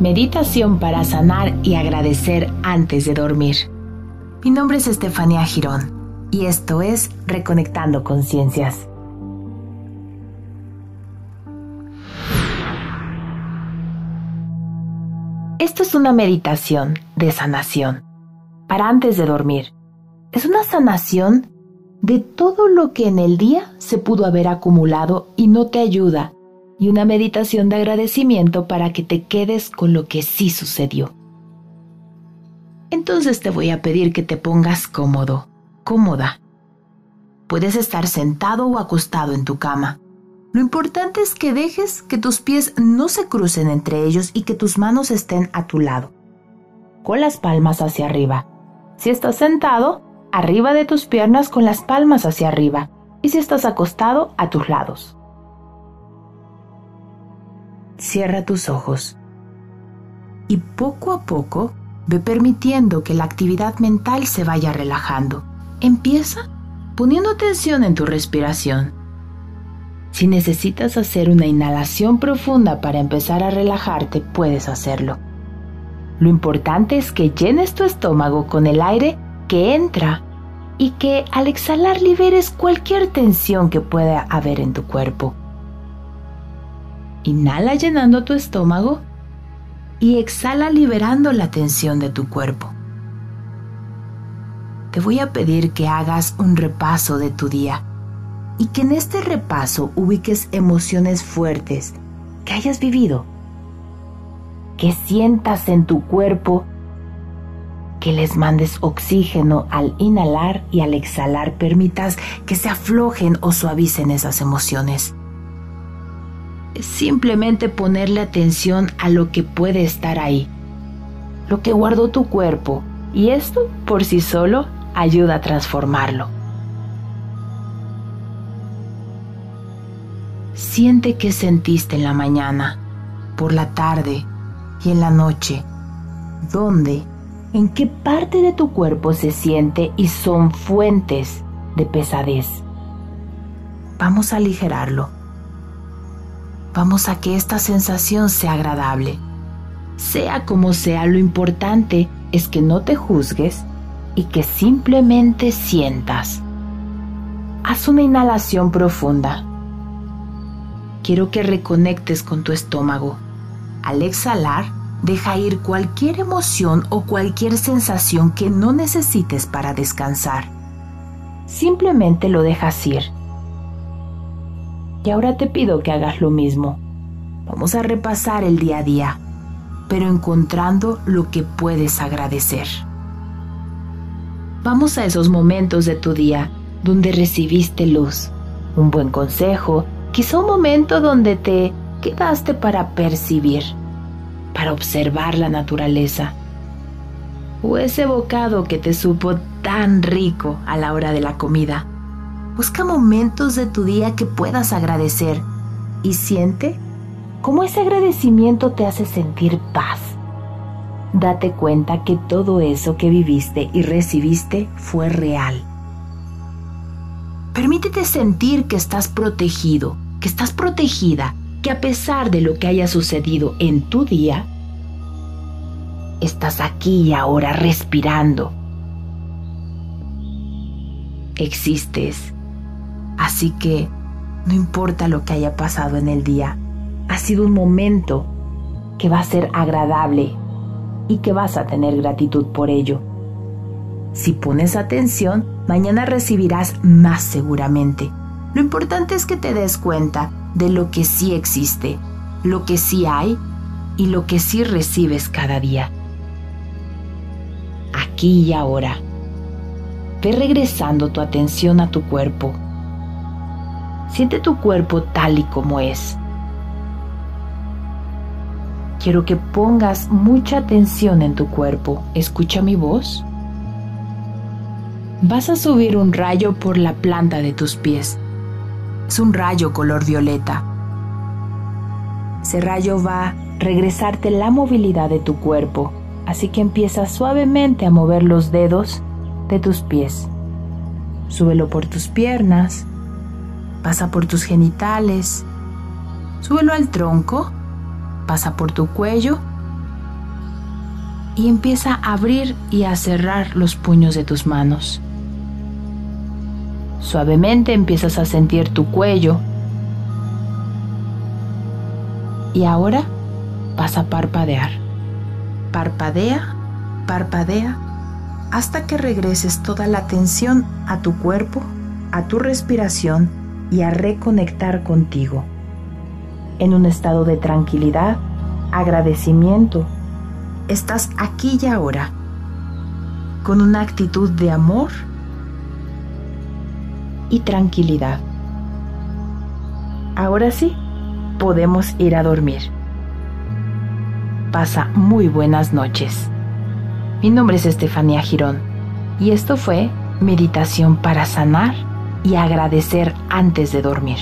Meditación para sanar y agradecer antes de dormir. Mi nombre es Estefanía Girón y esto es Reconectando Conciencias. Esto es una meditación de sanación para antes de dormir. Es una sanación de todo lo que en el día se pudo haber acumulado y no te ayuda y una meditación de agradecimiento para que te quedes con lo que sí sucedió. Entonces te voy a pedir que te pongas cómodo, cómoda. Puedes estar sentado o acostado en tu cama. Lo importante es que dejes que tus pies no se crucen entre ellos y que tus manos estén a tu lado, con las palmas hacia arriba. Si estás sentado, arriba de tus piernas con las palmas hacia arriba y si estás acostado, a tus lados. Cierra tus ojos y poco a poco ve permitiendo que la actividad mental se vaya relajando. Empieza poniendo atención en tu respiración. Si necesitas hacer una inhalación profunda para empezar a relajarte, puedes hacerlo. Lo importante es que llenes tu estómago con el aire que entra y que al exhalar liberes cualquier tensión que pueda haber en tu cuerpo. Inhala llenando tu estómago y exhala liberando la tensión de tu cuerpo. Te voy a pedir que hagas un repaso de tu día y que en este repaso ubiques emociones fuertes que hayas vivido, que sientas en tu cuerpo, que les mandes oxígeno al inhalar y al exhalar permitas que se aflojen o suavicen esas emociones simplemente ponerle atención a lo que puede estar ahí, lo que guardó tu cuerpo, y esto por sí solo ayuda a transformarlo. Siente qué sentiste en la mañana, por la tarde y en la noche. ¿Dónde? ¿En qué parte de tu cuerpo se siente y son fuentes de pesadez? Vamos a aligerarlo Vamos a que esta sensación sea agradable. Sea como sea, lo importante es que no te juzgues y que simplemente sientas. Haz una inhalación profunda. Quiero que reconectes con tu estómago. Al exhalar, deja ir cualquier emoción o cualquier sensación que no necesites para descansar. Simplemente lo dejas ir y ahora te pido que hagas lo mismo. Vamos a repasar el día a día, pero encontrando lo que puedes agradecer. Vamos a esos momentos de tu día donde recibiste luz, un buen consejo, quizá un momento donde te quedaste para percibir, para observar la naturaleza, o ese bocado que te supo tan rico a la hora de la comida Busca momentos de tu día que puedas agradecer y siente cómo ese agradecimiento te hace sentir paz. Date cuenta que todo eso que viviste y recibiste fue real. Permítete sentir que estás protegido, que estás protegida, que a pesar de lo que haya sucedido en tu día, estás aquí y ahora respirando. Existes Así que no importa lo que haya pasado en el día, ha sido un momento que va a ser agradable y que vas a tener gratitud por ello. Si pones atención, mañana recibirás más seguramente. Lo importante es que te des cuenta de lo que sí existe, lo que sí hay y lo que sí recibes cada día. Aquí y ahora. Ve regresando tu atención a tu cuerpo Siente tu cuerpo tal y como es. Quiero que pongas mucha atención en tu cuerpo. ¿Escucha mi voz? Vas a subir un rayo por la planta de tus pies. Es un rayo color violeta. Ese rayo va a regresarte la movilidad de tu cuerpo, así que empieza suavemente a mover los dedos de tus pies. Súbelo por tus piernas, pasa por tus genitales, súbelo al tronco, pasa por tu cuello y empieza a abrir y a cerrar los puños de tus manos. Suavemente empiezas a sentir tu cuello y ahora vas a parpadear. Parpadea, parpadea, hasta que regreses toda la atención a tu cuerpo, a tu respiración y a reconectar contigo. En un estado de tranquilidad, agradecimiento, estás aquí y ahora, con una actitud de amor y tranquilidad. Ahora sí, podemos ir a dormir. Pasa muy buenas noches. Mi nombre es Estefanía Girón y esto fue Meditación para sanar y agradecer antes de dormir.